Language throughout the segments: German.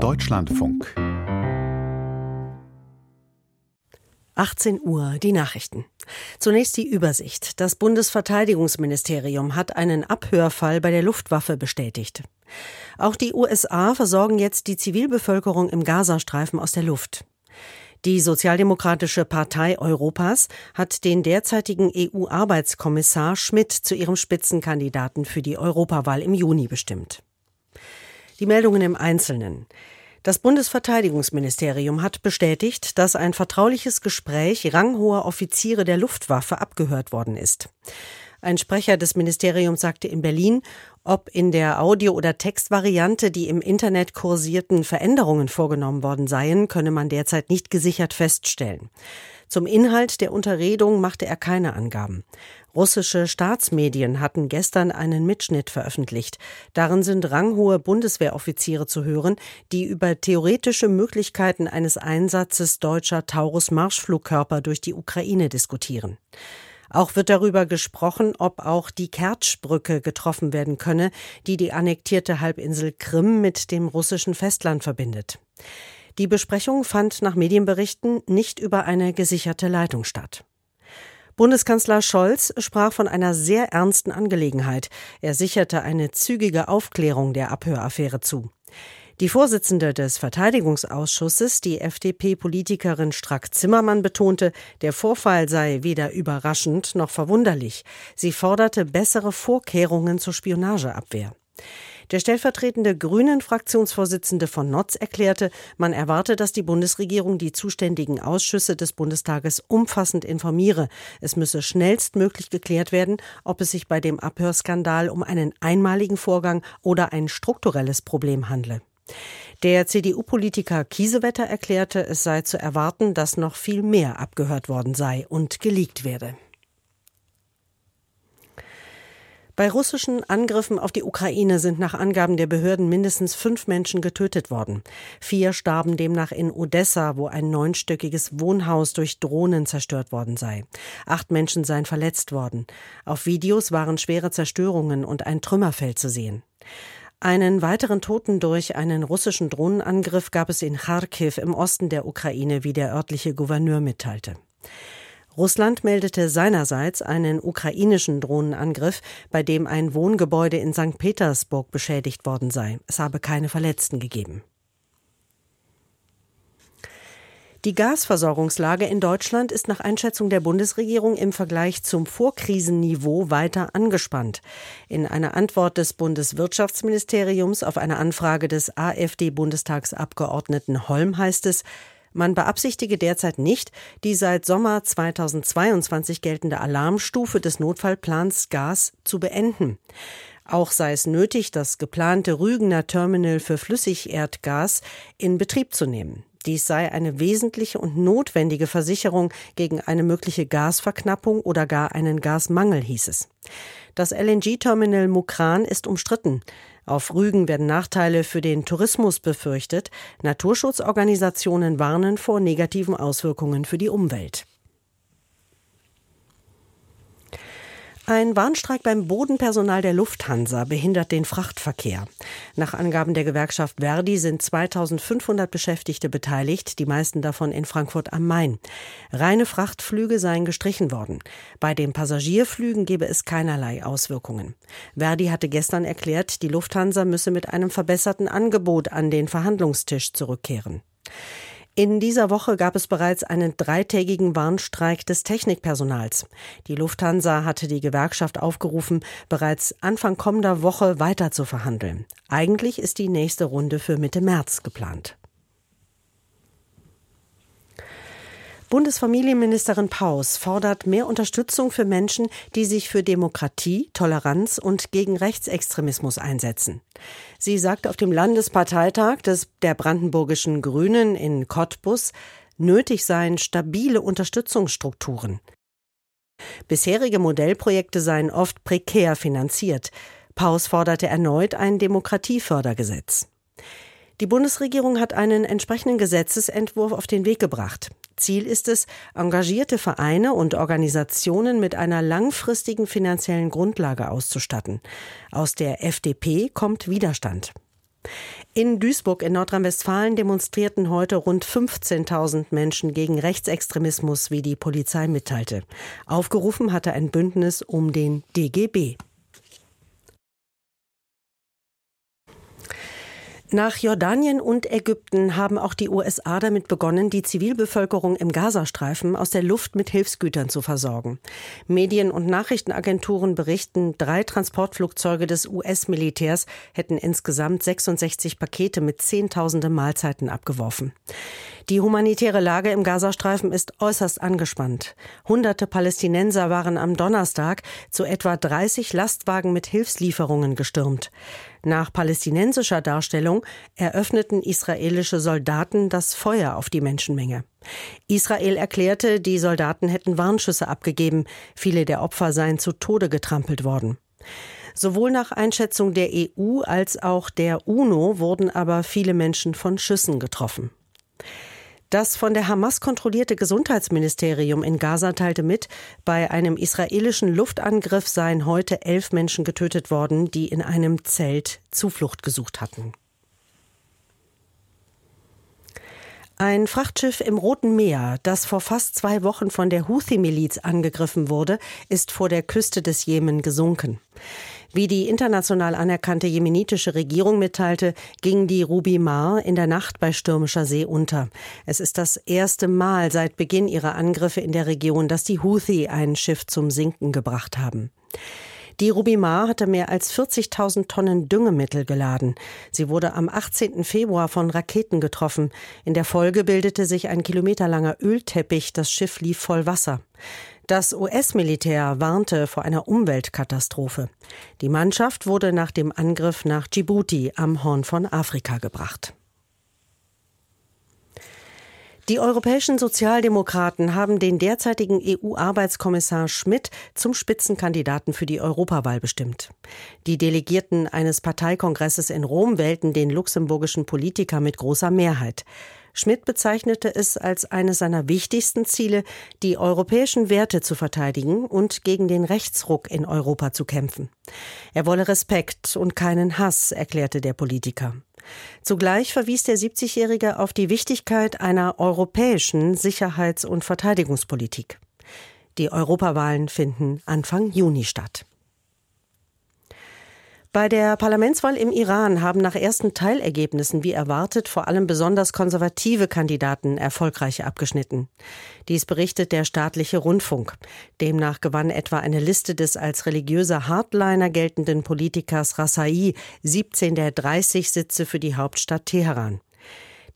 Deutschlandfunk 18 Uhr die Nachrichten. Zunächst die Übersicht. Das Bundesverteidigungsministerium hat einen Abhörfall bei der Luftwaffe bestätigt. Auch die USA versorgen jetzt die Zivilbevölkerung im Gazastreifen aus der Luft. Die Sozialdemokratische Partei Europas hat den derzeitigen EU-Arbeitskommissar Schmidt zu ihrem Spitzenkandidaten für die Europawahl im Juni bestimmt. Die Meldungen im Einzelnen. Das Bundesverteidigungsministerium hat bestätigt, dass ein vertrauliches Gespräch ranghoher Offiziere der Luftwaffe abgehört worden ist. Ein Sprecher des Ministeriums sagte in Berlin, ob in der Audio- oder Textvariante die im Internet kursierten Veränderungen vorgenommen worden seien, könne man derzeit nicht gesichert feststellen. Zum Inhalt der Unterredung machte er keine Angaben. Russische Staatsmedien hatten gestern einen Mitschnitt veröffentlicht. Darin sind ranghohe Bundeswehroffiziere zu hören, die über theoretische Möglichkeiten eines Einsatzes deutscher Taurus-Marschflugkörper durch die Ukraine diskutieren. Auch wird darüber gesprochen, ob auch die Kertschbrücke getroffen werden könne, die die annektierte Halbinsel Krim mit dem russischen Festland verbindet. Die Besprechung fand nach Medienberichten nicht über eine gesicherte Leitung statt. Bundeskanzler Scholz sprach von einer sehr ernsten Angelegenheit. Er sicherte eine zügige Aufklärung der Abhöraffäre zu. Die Vorsitzende des Verteidigungsausschusses, die FDP-Politikerin Strack-Zimmermann, betonte, der Vorfall sei weder überraschend noch verwunderlich. Sie forderte bessere Vorkehrungen zur Spionageabwehr. Der stellvertretende Grünen-Fraktionsvorsitzende von Notz erklärte, man erwarte, dass die Bundesregierung die zuständigen Ausschüsse des Bundestages umfassend informiere. Es müsse schnellstmöglich geklärt werden, ob es sich bei dem Abhörskandal um einen einmaligen Vorgang oder ein strukturelles Problem handle. Der CDU-Politiker Kiesewetter erklärte, es sei zu erwarten, dass noch viel mehr abgehört worden sei und geleakt werde. Bei russischen Angriffen auf die Ukraine sind nach Angaben der Behörden mindestens fünf Menschen getötet worden. Vier starben demnach in Odessa, wo ein neunstöckiges Wohnhaus durch Drohnen zerstört worden sei. Acht Menschen seien verletzt worden. Auf Videos waren schwere Zerstörungen und ein Trümmerfeld zu sehen. Einen weiteren Toten durch einen russischen Drohnenangriff gab es in Kharkiv im Osten der Ukraine, wie der örtliche Gouverneur mitteilte. Russland meldete seinerseits einen ukrainischen Drohnenangriff, bei dem ein Wohngebäude in St. Petersburg beschädigt worden sei. Es habe keine Verletzten gegeben. Die Gasversorgungslage in Deutschland ist nach Einschätzung der Bundesregierung im Vergleich zum Vorkrisenniveau weiter angespannt. In einer Antwort des Bundeswirtschaftsministeriums auf eine Anfrage des AfD-Bundestagsabgeordneten Holm heißt es, man beabsichtige derzeit nicht, die seit Sommer 2022 geltende Alarmstufe des Notfallplans Gas zu beenden. Auch sei es nötig, das geplante Rügener Terminal für Flüssigerdgas in Betrieb zu nehmen. Dies sei eine wesentliche und notwendige Versicherung gegen eine mögliche Gasverknappung oder gar einen Gasmangel, hieß es. Das LNG-Terminal Mukran ist umstritten. Auf Rügen werden Nachteile für den Tourismus befürchtet. Naturschutzorganisationen warnen vor negativen Auswirkungen für die Umwelt. Ein Warnstreik beim Bodenpersonal der Lufthansa behindert den Frachtverkehr. Nach Angaben der Gewerkschaft Verdi sind 2500 Beschäftigte beteiligt, die meisten davon in Frankfurt am Main. Reine Frachtflüge seien gestrichen worden. Bei den Passagierflügen gebe es keinerlei Auswirkungen. Verdi hatte gestern erklärt, die Lufthansa müsse mit einem verbesserten Angebot an den Verhandlungstisch zurückkehren. In dieser Woche gab es bereits einen dreitägigen Warnstreik des Technikpersonals. Die Lufthansa hatte die Gewerkschaft aufgerufen, bereits Anfang kommender Woche weiter zu verhandeln. Eigentlich ist die nächste Runde für Mitte März geplant. Bundesfamilienministerin Paus fordert mehr Unterstützung für Menschen, die sich für Demokratie, Toleranz und gegen Rechtsextremismus einsetzen. Sie sagt auf dem Landesparteitag des, der Brandenburgischen Grünen in Cottbus, nötig seien stabile Unterstützungsstrukturen. Bisherige Modellprojekte seien oft prekär finanziert. Paus forderte erneut ein Demokratiefördergesetz. Die Bundesregierung hat einen entsprechenden Gesetzesentwurf auf den Weg gebracht. Ziel ist es, engagierte Vereine und Organisationen mit einer langfristigen finanziellen Grundlage auszustatten. Aus der FDP kommt Widerstand. In Duisburg in Nordrhein-Westfalen demonstrierten heute rund 15.000 Menschen gegen Rechtsextremismus, wie die Polizei mitteilte. Aufgerufen hatte ein Bündnis um den DGB. Nach Jordanien und Ägypten haben auch die USA damit begonnen, die Zivilbevölkerung im Gazastreifen aus der Luft mit Hilfsgütern zu versorgen. Medien- und Nachrichtenagenturen berichten, drei Transportflugzeuge des US-Militärs hätten insgesamt 66 Pakete mit Zehntausende Mahlzeiten abgeworfen. Die humanitäre Lage im Gazastreifen ist äußerst angespannt. Hunderte Palästinenser waren am Donnerstag zu etwa 30 Lastwagen mit Hilfslieferungen gestürmt. Nach palästinensischer Darstellung eröffneten israelische Soldaten das Feuer auf die Menschenmenge. Israel erklärte, die Soldaten hätten Warnschüsse abgegeben, viele der Opfer seien zu Tode getrampelt worden. Sowohl nach Einschätzung der EU als auch der UNO wurden aber viele Menschen von Schüssen getroffen. Das von der Hamas kontrollierte Gesundheitsministerium in Gaza teilte mit, bei einem israelischen Luftangriff seien heute elf Menschen getötet worden, die in einem Zelt Zuflucht gesucht hatten. Ein Frachtschiff im Roten Meer, das vor fast zwei Wochen von der Houthi-Miliz angegriffen wurde, ist vor der Küste des Jemen gesunken. Wie die international anerkannte jemenitische Regierung mitteilte, ging die Ruby Mar in der Nacht bei stürmischer See unter. Es ist das erste Mal seit Beginn ihrer Angriffe in der Region, dass die Houthi ein Schiff zum Sinken gebracht haben. Die Rubimar hatte mehr als 40.000 Tonnen Düngemittel geladen. Sie wurde am 18. Februar von Raketen getroffen. In der Folge bildete sich ein kilometerlanger Ölteppich. Das Schiff lief voll Wasser. Das US-Militär warnte vor einer Umweltkatastrophe. Die Mannschaft wurde nach dem Angriff nach Djibouti am Horn von Afrika gebracht. Die europäischen Sozialdemokraten haben den derzeitigen EU-Arbeitskommissar Schmidt zum Spitzenkandidaten für die Europawahl bestimmt. Die Delegierten eines Parteikongresses in Rom wählten den luxemburgischen Politiker mit großer Mehrheit. Schmidt bezeichnete es als eines seiner wichtigsten Ziele, die europäischen Werte zu verteidigen und gegen den Rechtsruck in Europa zu kämpfen. Er wolle Respekt und keinen Hass, erklärte der Politiker. Zugleich verwies der 70-Jährige auf die Wichtigkeit einer europäischen Sicherheits- und Verteidigungspolitik. Die Europawahlen finden Anfang Juni statt. Bei der Parlamentswahl im Iran haben nach ersten Teilergebnissen wie erwartet vor allem besonders konservative Kandidaten erfolgreich abgeschnitten. Dies berichtet der staatliche Rundfunk. Demnach gewann etwa eine Liste des als religiöser Hardliner geltenden Politikers Rassai 17 der 30 Sitze für die Hauptstadt Teheran.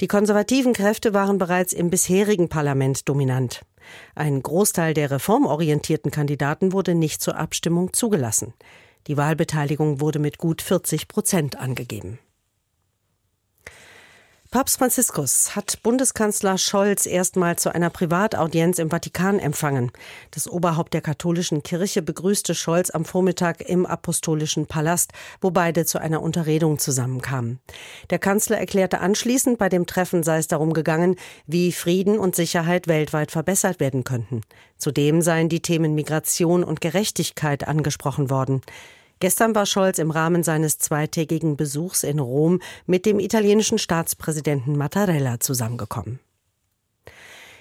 Die konservativen Kräfte waren bereits im bisherigen Parlament dominant. Ein Großteil der reformorientierten Kandidaten wurde nicht zur Abstimmung zugelassen. Die Wahlbeteiligung wurde mit gut 40 Prozent angegeben. Papst Franziskus hat Bundeskanzler Scholz erstmal zu einer Privataudienz im Vatikan empfangen. Das Oberhaupt der katholischen Kirche begrüßte Scholz am Vormittag im Apostolischen Palast, wo beide zu einer Unterredung zusammenkamen. Der Kanzler erklärte anschließend, bei dem Treffen sei es darum gegangen, wie Frieden und Sicherheit weltweit verbessert werden könnten. Zudem seien die Themen Migration und Gerechtigkeit angesprochen worden. Gestern war Scholz im Rahmen seines zweitägigen Besuchs in Rom mit dem italienischen Staatspräsidenten Mattarella zusammengekommen.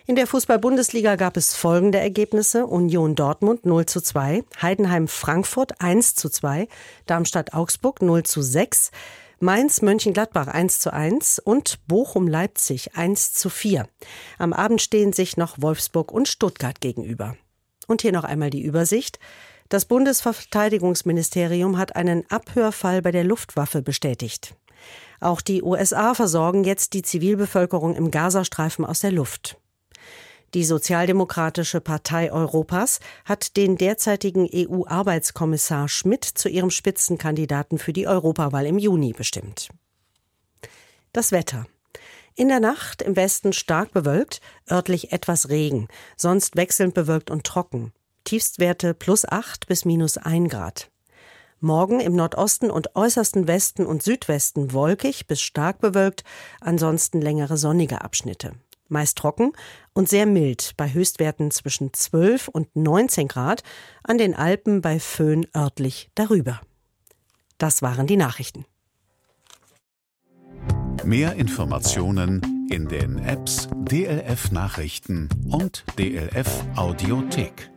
In der Fußball-Bundesliga gab es folgende Ergebnisse. Union Dortmund 0 zu 2, Heidenheim Frankfurt 1 zu 2, Darmstadt Augsburg 0 zu 6, Mainz Mönchengladbach 1 zu 1 und Bochum Leipzig 1 zu 4. Am Abend stehen sich noch Wolfsburg und Stuttgart gegenüber. Und hier noch einmal die Übersicht. Das Bundesverteidigungsministerium hat einen Abhörfall bei der Luftwaffe bestätigt. Auch die USA versorgen jetzt die Zivilbevölkerung im Gazastreifen aus der Luft. Die Sozialdemokratische Partei Europas hat den derzeitigen EU-Arbeitskommissar Schmidt zu ihrem Spitzenkandidaten für die Europawahl im Juni bestimmt. Das Wetter. In der Nacht im Westen stark bewölkt, örtlich etwas Regen, sonst wechselnd bewölkt und trocken. Tiefstwerte plus 8 bis minus 1 Grad. Morgen im Nordosten und äußersten Westen und Südwesten wolkig bis stark bewölkt, ansonsten längere sonnige Abschnitte. Meist trocken und sehr mild bei Höchstwerten zwischen 12 und 19 Grad, an den Alpen bei Föhn örtlich darüber. Das waren die Nachrichten. Mehr Informationen in den Apps DLF Nachrichten und DLF Audiothek.